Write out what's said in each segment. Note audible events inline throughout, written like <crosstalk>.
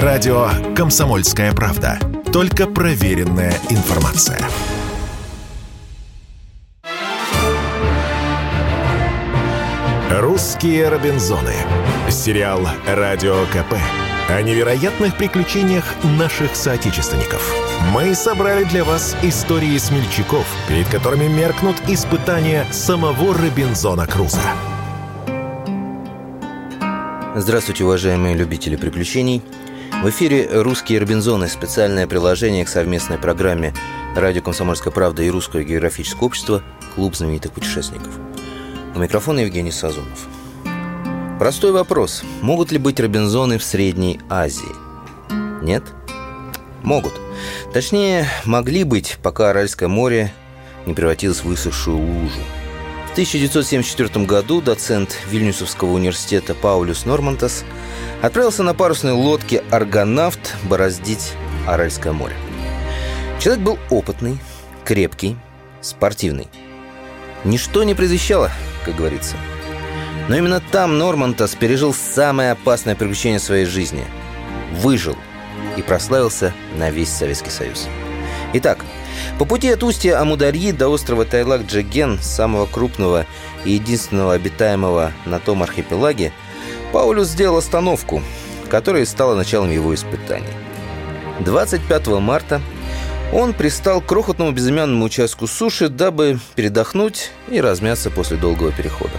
Радио «Комсомольская правда». Только проверенная информация. «Русские Робинзоны». Сериал «Радио КП» о невероятных приключениях наших соотечественников. Мы собрали для вас истории смельчаков, перед которыми меркнут испытания самого Робинзона Круза. Здравствуйте, уважаемые любители приключений. В эфире «Русские Робинзоны» – специальное приложение к совместной программе «Радио Комсомольская правда» и «Русское географическое общество» «Клуб знаменитых путешественников». У микрофона Евгений Сазонов. Простой вопрос. Могут ли быть Робинзоны в Средней Азии? Нет? Могут. Точнее, могли быть, пока Аральское море не превратилось в высохшую лужу. В 1974 году доцент Вильнюсовского университета Паулюс Нормантас отправился на парусной лодке «Аргонавт» бороздить Аральское море. Человек был опытный, крепкий, спортивный. Ничто не предвещало, как говорится. Но именно там Нормантас пережил самое опасное приключение своей жизни. Выжил и прославился на весь Советский Союз. Итак, по пути от устья Амударьи до острова Тайлак-Джаген, самого крупного и единственного обитаемого на том архипелаге, Паулюс сделал остановку, которая стала началом его испытаний. 25 марта он пристал к крохотному безымянному участку суши, дабы передохнуть и размяться после долгого перехода.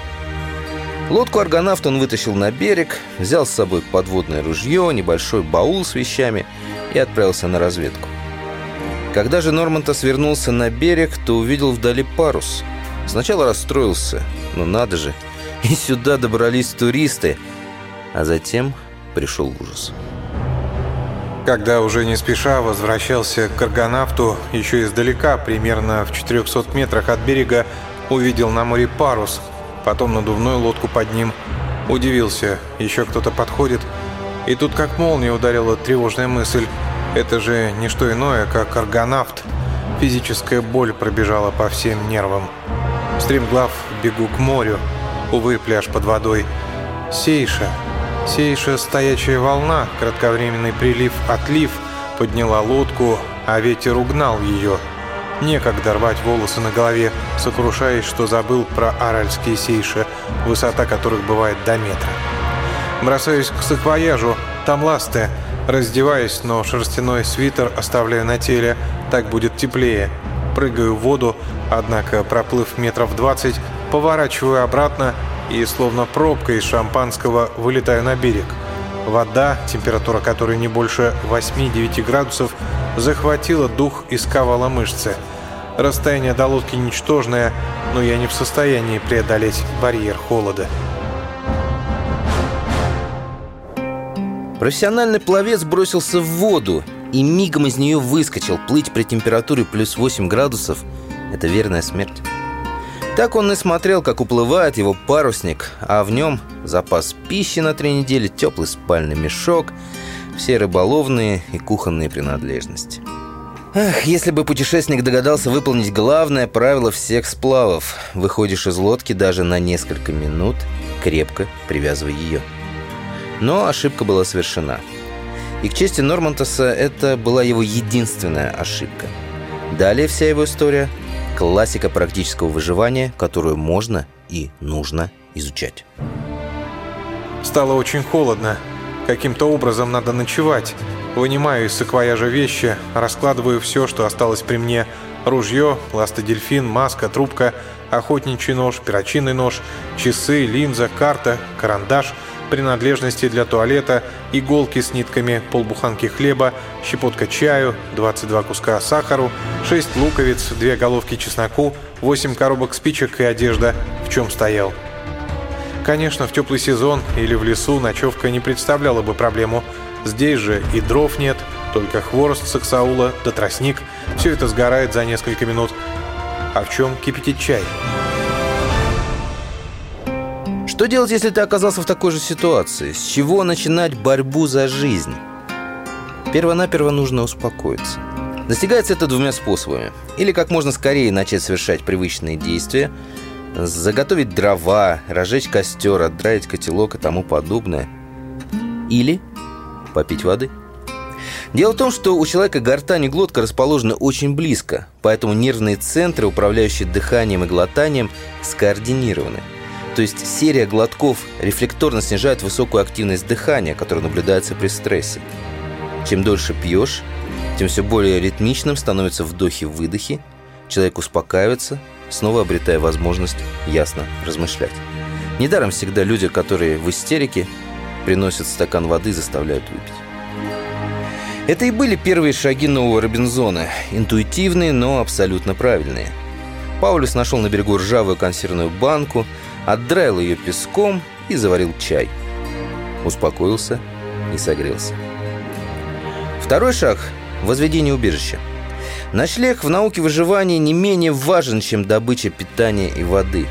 Лодку аргонавт он вытащил на берег, взял с собой подводное ружье, небольшой баул с вещами и отправился на разведку. Когда же Норманта свернулся на берег, то увидел вдали парус. Сначала расстроился, но надо же, <laughs> и сюда добрались туристы, а затем пришел ужас. Когда уже не спеша возвращался к аргонавту, еще издалека, примерно в 400 метрах от берега, увидел на море парус, потом надувную лодку под ним. Удивился, еще кто-то подходит. И тут как молния ударила тревожная мысль. Это же не что иное, как аргонавт. Физическая боль пробежала по всем нервам. Стремглав бегу к морю. Увы, пляж под водой. Сейша, Сейша стоячая волна, кратковременный прилив-отлив, подняла лодку, а ветер угнал ее. Некогда рвать волосы на голове, сокрушаясь, что забыл про аральские сейши, высота которых бывает до метра. Бросаюсь к саквояжу, там ласты, раздеваюсь, но шерстяной свитер оставляю на теле, так будет теплее. Прыгаю в воду, однако, проплыв метров двадцать, поворачиваю обратно и, словно пробка из шампанского, вылетаю на берег. Вода, температура которой не больше 8-9 градусов, захватила дух и сковала мышцы. Расстояние до лодки ничтожное, но я не в состоянии преодолеть барьер холода. Профессиональный пловец бросился в воду и мигом из нее выскочил. Плыть при температуре плюс 8 градусов – это верная смерть. Так он и смотрел, как уплывает его парусник, а в нем запас пищи на три недели, теплый спальный мешок, все рыболовные и кухонные принадлежности. Ах, если бы путешественник догадался выполнить главное правило всех сплавов. Выходишь из лодки даже на несколько минут, крепко привязывай ее. Но ошибка была совершена. И к чести Нормантаса это была его единственная ошибка. Далее вся его история – Классика практического выживания, которую можно и нужно изучать. Стало очень холодно. Каким-то образом надо ночевать. Вынимаю из саквояжа вещи, раскладываю все, что осталось при мне. Ружье, ластодельфин, маска, трубка, охотничий нож, перочинный нож, часы, линза, карта, карандаш – принадлежности для туалета, иголки с нитками, полбуханки хлеба, щепотка чаю, 22 куска сахару, 6 луковиц, 2 головки чесноку, 8 коробок спичек и одежда, в чем стоял. Конечно, в теплый сезон или в лесу ночевка не представляла бы проблему. Здесь же и дров нет, только хворост саксаула да тростник. Все это сгорает за несколько минут. А в чем кипятить чай? Что делать, если ты оказался в такой же ситуации? С чего начинать борьбу за жизнь? Перво-наперво нужно успокоиться. Достигается это двумя способами. Или как можно скорее начать совершать привычные действия, заготовить дрова, разжечь костер, отдраить котелок и тому подобное. Или попить воды – Дело в том, что у человека гортань и глотка расположены очень близко, поэтому нервные центры, управляющие дыханием и глотанием, скоординированы. То есть серия глотков рефлекторно снижает высокую активность дыхания, которая наблюдается при стрессе. Чем дольше пьешь, тем все более ритмичным становятся вдохи-выдохи, человек успокаивается, снова обретая возможность ясно размышлять. Недаром всегда люди, которые в истерике, приносят стакан воды и заставляют выпить. Это и были первые шаги нового Робинзона. Интуитивные, но абсолютно правильные. Паулюс нашел на берегу ржавую консервную банку, отдраил ее песком и заварил чай. Успокоился и согрелся. Второй шаг – возведение убежища. Ночлег в науке выживания не менее важен, чем добыча питания и воды.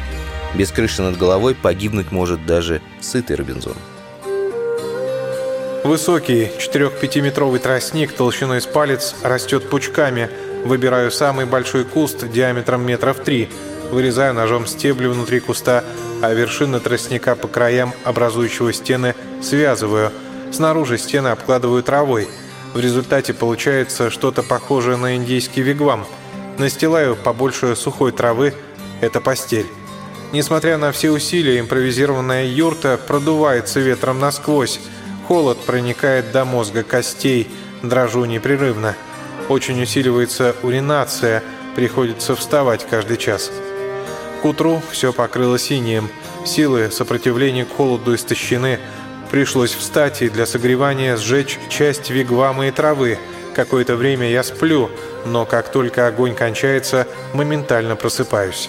Без крыши над головой погибнуть может даже сытый Робинзон. Высокий 4-5-метровый тростник толщиной с палец растет пучками. Выбираю самый большой куст диаметром метров три. Вырезаю ножом стебли внутри куста, а вершины тростника по краям образующего стены связываю. Снаружи стены обкладываю травой. В результате получается что-то похожее на индийский вигвам. Настилаю побольше сухой травы. Это постель. Несмотря на все усилия, импровизированная юрта продувается ветром насквозь. Холод проникает до мозга костей, дрожу непрерывно. Очень усиливается уринация, приходится вставать каждый час. К утру все покрыло синим. Силы сопротивления к холоду истощены. Пришлось встать и для согревания сжечь часть вигвамы и травы. Какое-то время я сплю, но как только огонь кончается, моментально просыпаюсь.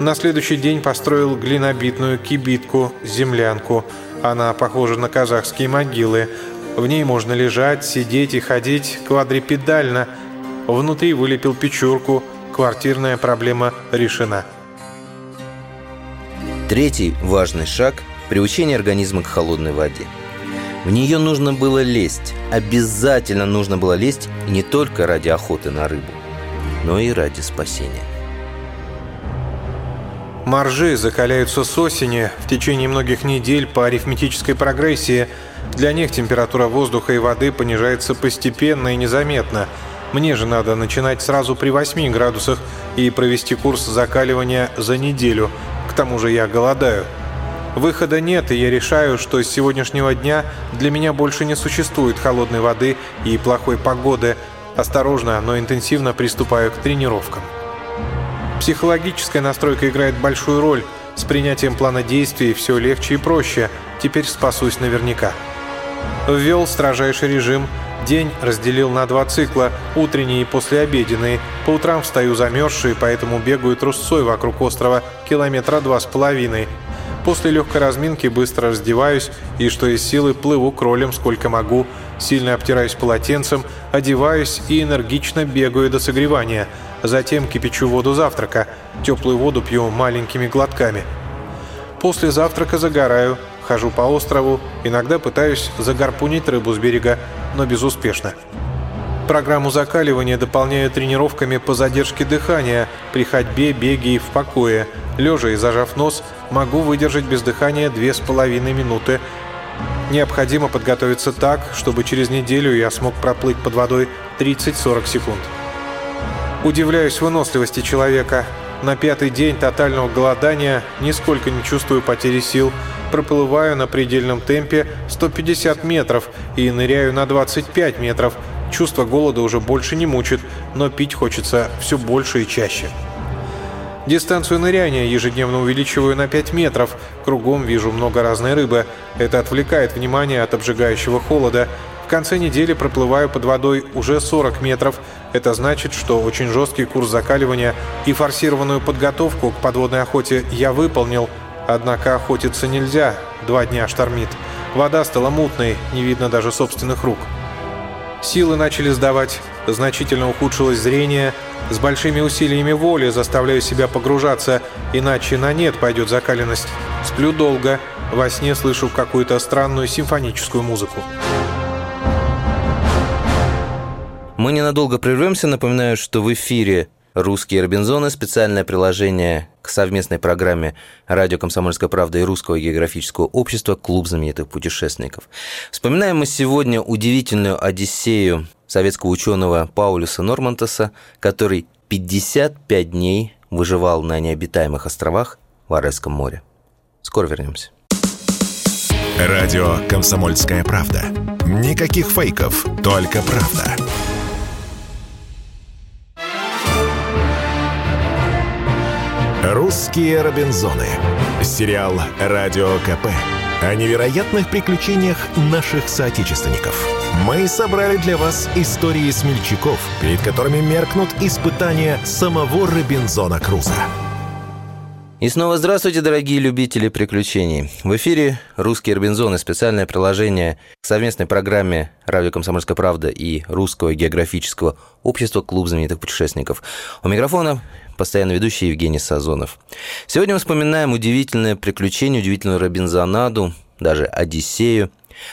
На следующий день построил глинобитную кибитку, землянку – она похожа на казахские могилы. В ней можно лежать, сидеть и ходить квадрипедально. Внутри вылепил печурку. Квартирная проблема решена. Третий важный шаг – приучение организма к холодной воде. В нее нужно было лезть. Обязательно нужно было лезть не только ради охоты на рыбу, но и ради спасения. Маржи закаляются с осени в течение многих недель по арифметической прогрессии. Для них температура воздуха и воды понижается постепенно и незаметно. Мне же надо начинать сразу при 8 градусах и провести курс закаливания за неделю. К тому же я голодаю. Выхода нет, и я решаю, что с сегодняшнего дня для меня больше не существует холодной воды и плохой погоды. Осторожно, но интенсивно приступаю к тренировкам. Психологическая настройка играет большую роль. С принятием плана действий все легче и проще. Теперь спасусь наверняка. Ввел строжайший режим. День разделил на два цикла, утренний и послеобеденный. По утрам встаю замерзший, поэтому бегаю трусцой вокруг острова километра два с половиной. После легкой разминки быстро раздеваюсь и, что из силы, плыву кролем сколько могу, сильно обтираюсь полотенцем, одеваюсь и энергично бегаю до согревания – Затем кипячу воду завтрака. Теплую воду пью маленькими глотками. После завтрака загораю, хожу по острову, иногда пытаюсь загарпунить рыбу с берега, но безуспешно. Программу закаливания дополняю тренировками по задержке дыхания при ходьбе, беге и в покое. Лежа и зажав нос, могу выдержать без дыхания 2,5 минуты. Необходимо подготовиться так, чтобы через неделю я смог проплыть под водой 30-40 секунд. Удивляюсь выносливости человека. На пятый день тотального голодания нисколько не чувствую потери сил. Проплываю на предельном темпе 150 метров и ныряю на 25 метров. Чувство голода уже больше не мучит, но пить хочется все больше и чаще. Дистанцию ныряния ежедневно увеличиваю на 5 метров. Кругом вижу много разной рыбы. Это отвлекает внимание от обжигающего холода. Конце недели проплываю под водой уже 40 метров. Это значит, что очень жесткий курс закаливания и форсированную подготовку к подводной охоте я выполнил. Однако охотиться нельзя, два дня штормит. Вода стала мутной, не видно даже собственных рук. Силы начали сдавать, значительно ухудшилось зрение. С большими усилиями воли заставляю себя погружаться, иначе на нет пойдет закаленность. Сплю долго, во сне слышу какую-то странную симфоническую музыку. Мы ненадолго прервемся. Напоминаю, что в эфире «Русские Робинзоны» – специальное приложение к совместной программе «Радио Комсомольская правда» и Русского географического общества «Клуб знаменитых путешественников». Вспоминаем мы сегодня удивительную одиссею советского ученого Паулюса Нормантеса, который 55 дней выживал на необитаемых островах в Аральском море. Скоро вернемся. Радио «Комсомольская правда». Никаких фейков, только правда. «Русские Робинзоны». Сериал «Радио КП» о невероятных приключениях наших соотечественников. Мы собрали для вас истории смельчаков, перед которыми меркнут испытания самого Робинзона Круза. И снова здравствуйте, дорогие любители приключений. В эфире «Русские Робинзоны» специальное приложение к совместной программе «Радио Комсомольская правда» и Русского географического общества «Клуб знаменитых путешественников». У микрофона постоянно ведущий Евгений Сазонов. Сегодня мы вспоминаем удивительное приключение, удивительную Робинзонаду, даже Одиссею,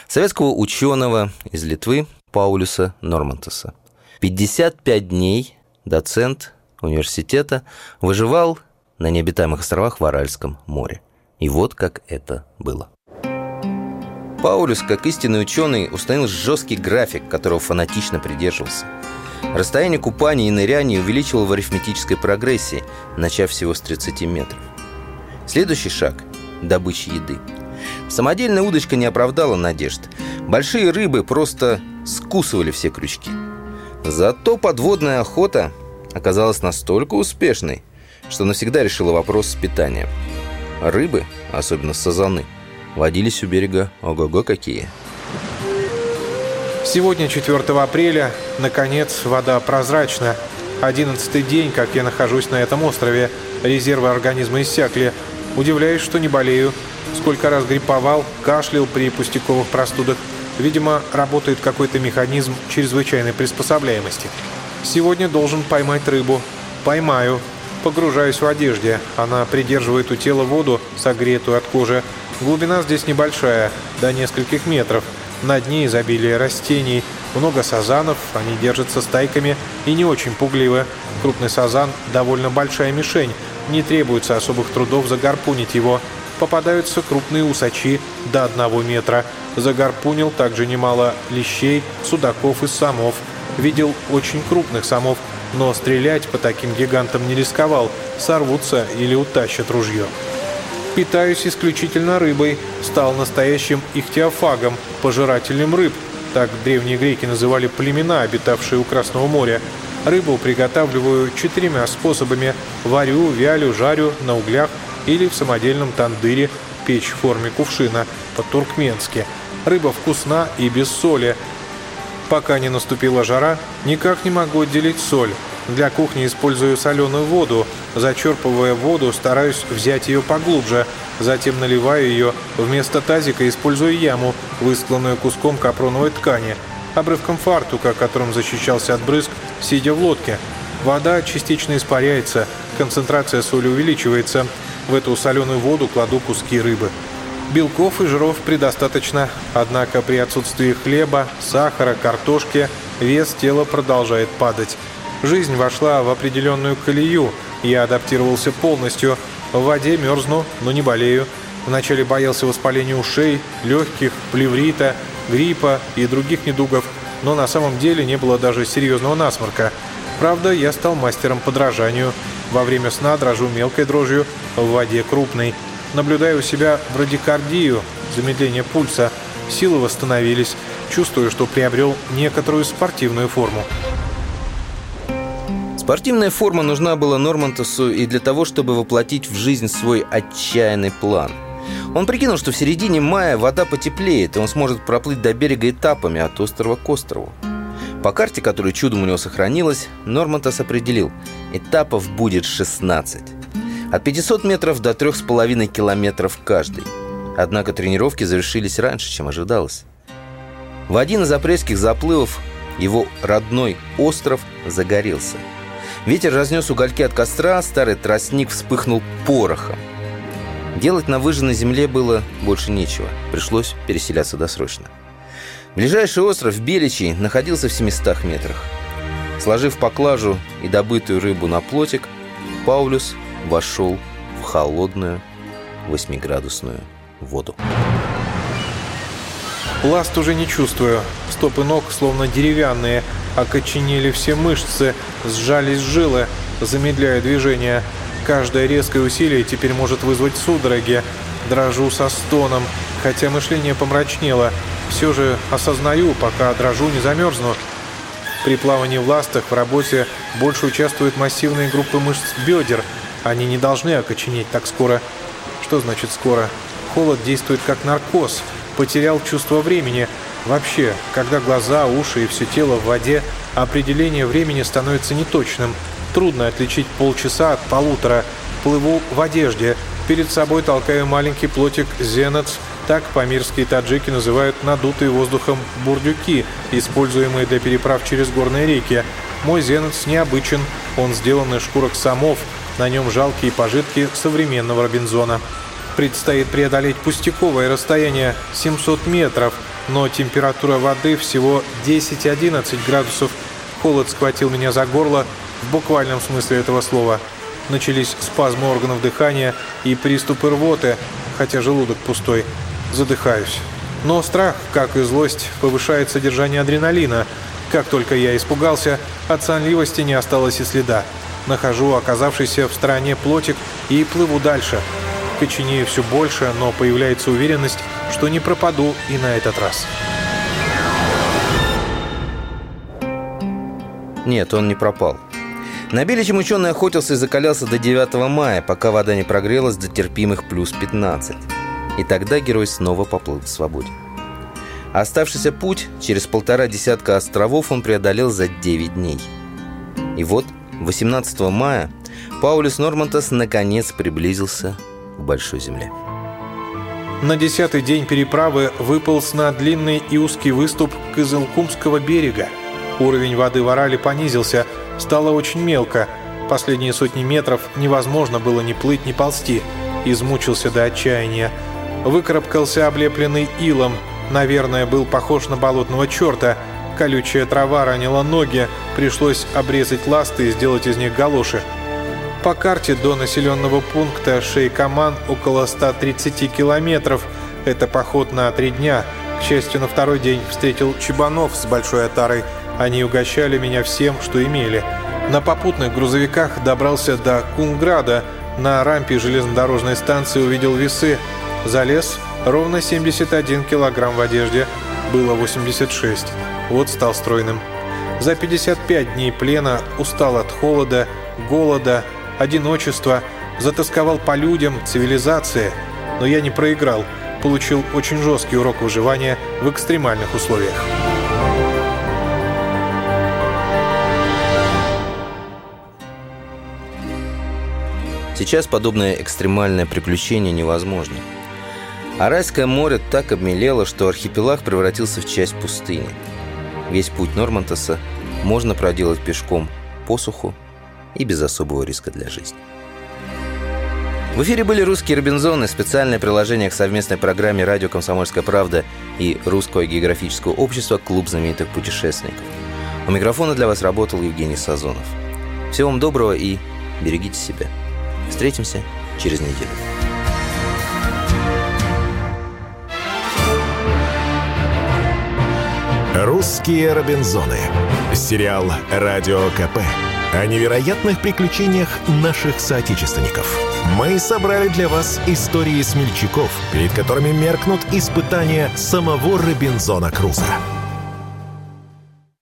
советского ученого из Литвы Паулюса Нормантеса. 55 дней доцент университета выживал на необитаемых островах в Аральском море. И вот как это было. Паулюс, как истинный ученый, установил жесткий график, которого фанатично придерживался. Расстояние купания и ныряния увеличивал в арифметической прогрессии, начав всего с 30 метров. Следующий шаг – добыча еды. Самодельная удочка не оправдала надежд. Большие рыбы просто скусывали все крючки. Зато подводная охота оказалась настолько успешной, что навсегда решила вопрос с питанием. Рыбы, особенно сазаны, водились у берега ого-го какие. Сегодня, 4 апреля, наконец, вода прозрачна. Одиннадцатый день, как я нахожусь на этом острове. Резервы организма иссякли. Удивляюсь, что не болею. Сколько раз грипповал, кашлял при пустяковых простудах. Видимо, работает какой-то механизм чрезвычайной приспособляемости. Сегодня должен поймать рыбу. Поймаю. Погружаюсь в одежде. Она придерживает у тела воду, согретую от кожи. Глубина здесь небольшая, до нескольких метров. На дне изобилие растений, много сазанов, они держатся стайками и не очень пугливы. Крупный сазан – довольно большая мишень, не требуется особых трудов загарпунить его. Попадаются крупные усачи до одного метра. Загарпунил также немало лещей, судаков и самов. Видел очень крупных самов, но стрелять по таким гигантам не рисковал, сорвутся или утащат ружье. Питаюсь исключительно рыбой, стал настоящим ихтиофагом, пожирателем рыб. Так древние греки называли племена, обитавшие у Красного моря. Рыбу приготавливаю четырьмя способами – варю, вялю, жарю на углях или в самодельном тандыре, печь в форме кувшина, по-туркменски. Рыба вкусна и без соли. Пока не наступила жара, никак не могу отделить соль. Для кухни использую соленую воду. Зачерпывая воду, стараюсь взять ее поглубже. Затем наливаю ее. Вместо тазика использую яму, выстланную куском капроновой ткани. Обрывком фартука, которым защищался от брызг, сидя в лодке. Вода частично испаряется, концентрация соли увеличивается. В эту соленую воду кладу куски рыбы. Белков и жиров предостаточно, однако при отсутствии хлеба, сахара, картошки вес тела продолжает падать. Жизнь вошла в определенную колею, я адаптировался полностью. В воде мерзну, но не болею. Вначале боялся воспаления ушей, легких, плеврита, гриппа и других недугов, но на самом деле не было даже серьезного насморка. Правда, я стал мастером подражанию. Во время сна дрожу мелкой дрожью, в воде крупной. Наблюдаю у себя брадикардию, замедление пульса. Силы восстановились. Чувствую, что приобрел некоторую спортивную форму. Спортивная форма нужна была Нормантусу и для того, чтобы воплотить в жизнь свой отчаянный план. Он прикинул, что в середине мая вода потеплеет, и он сможет проплыть до берега этапами от острова к острову. По карте, которая чудом у него сохранилась, Нормантас определил, этапов будет 16. От 500 метров до 3,5 километров каждый. Однако тренировки завершились раньше, чем ожидалось. В один из апрельских заплывов его родной остров загорелся – Ветер разнес угольки от костра, старый тростник вспыхнул порохом. Делать на выжженной земле было больше нечего. Пришлось переселяться досрочно. Ближайший остров, Беличий, находился в 700 метрах. Сложив поклажу и добытую рыбу на плотик, Паулюс вошел в холодную восьмиградусную воду. Ласт уже не чувствую. Стопы ног, словно деревянные, окоченели все мышцы, сжались жилы, замедляя движение. Каждое резкое усилие теперь может вызвать судороги. Дрожу со стоном, хотя мышление помрачнело. Все же осознаю, пока дрожу, не замерзну. При плавании в ластах в работе больше участвуют массивные группы мышц бедер. Они не должны окоченеть так скоро. Что значит скоро? Холод действует как наркоз. Потерял чувство времени. Вообще, когда глаза, уши и все тело в воде, определение времени становится неточным. Трудно отличить полчаса от полутора. Плыву в одежде. Перед собой толкаю маленький плотик «Зенец», так памирские таджики называют надутые воздухом бурдюки, используемые для переправ через горные реки. Мой зенец необычен, он сделан из шкурок самов, на нем жалкие пожитки современного Робинзона. Предстоит преодолеть пустяковое расстояние 700 метров, но температура воды всего 10-11 градусов. Холод схватил меня за горло в буквальном смысле этого слова. Начались спазмы органов дыхания и приступы рвоты, хотя желудок пустой задыхаюсь. Но страх, как и злость, повышает содержание адреналина. Как только я испугался, от сонливости не осталось и следа. Нахожу оказавшийся в стороне плотик и плыву дальше. Коченею все больше, но появляется уверенность, что не пропаду и на этот раз. Нет, он не пропал. На Беличем ученый охотился и закалялся до 9 мая, пока вода не прогрелась до терпимых плюс 15. И тогда герой снова поплыл в свободе. Оставшийся путь через полтора десятка островов он преодолел за 9 дней. И вот 18 мая Паулюс Нормантас наконец приблизился к Большой Земле. На десятый день переправы выполз на длинный и узкий выступ Кызылкумского берега. Уровень воды в Орале понизился, стало очень мелко. Последние сотни метров невозможно было ни плыть, ни ползти. Измучился до отчаяния. Выкарабкался облепленный илом. Наверное, был похож на болотного черта. Колючая трава ранила ноги. Пришлось обрезать ласты и сделать из них галоши. По карте до населенного пункта Шейкаман около 130 километров. Это поход на три дня. К счастью, на второй день встретил Чебанов с большой отарой. Они угощали меня всем, что имели. На попутных грузовиках добрался до Кунграда. На рампе железнодорожной станции увидел весы. Залез, ровно 71 килограмм в одежде, было 86. Вот стал стройным. За 55 дней плена устал от холода, голода, одиночества, затасковал по людям, цивилизации. Но я не проиграл, получил очень жесткий урок выживания в экстремальных условиях. Сейчас подобное экстремальное приключение невозможно – Аральское море так обмелело, что архипелаг превратился в часть пустыни. Весь путь Нормантаса можно проделать пешком по суху и без особого риска для жизни. В эфире были «Русские Робинзоны», специальное приложение к совместной программе «Радио Комсомольская правда» и Русского географического общества «Клуб знаменитых путешественников». У микрофона для вас работал Евгений Сазонов. Всего вам доброго и берегите себя. Встретимся через неделю. «Русские Робинзоны». Сериал «Радио КП» о невероятных приключениях наших соотечественников. Мы собрали для вас истории смельчаков, перед которыми меркнут испытания самого Робинзона Круза.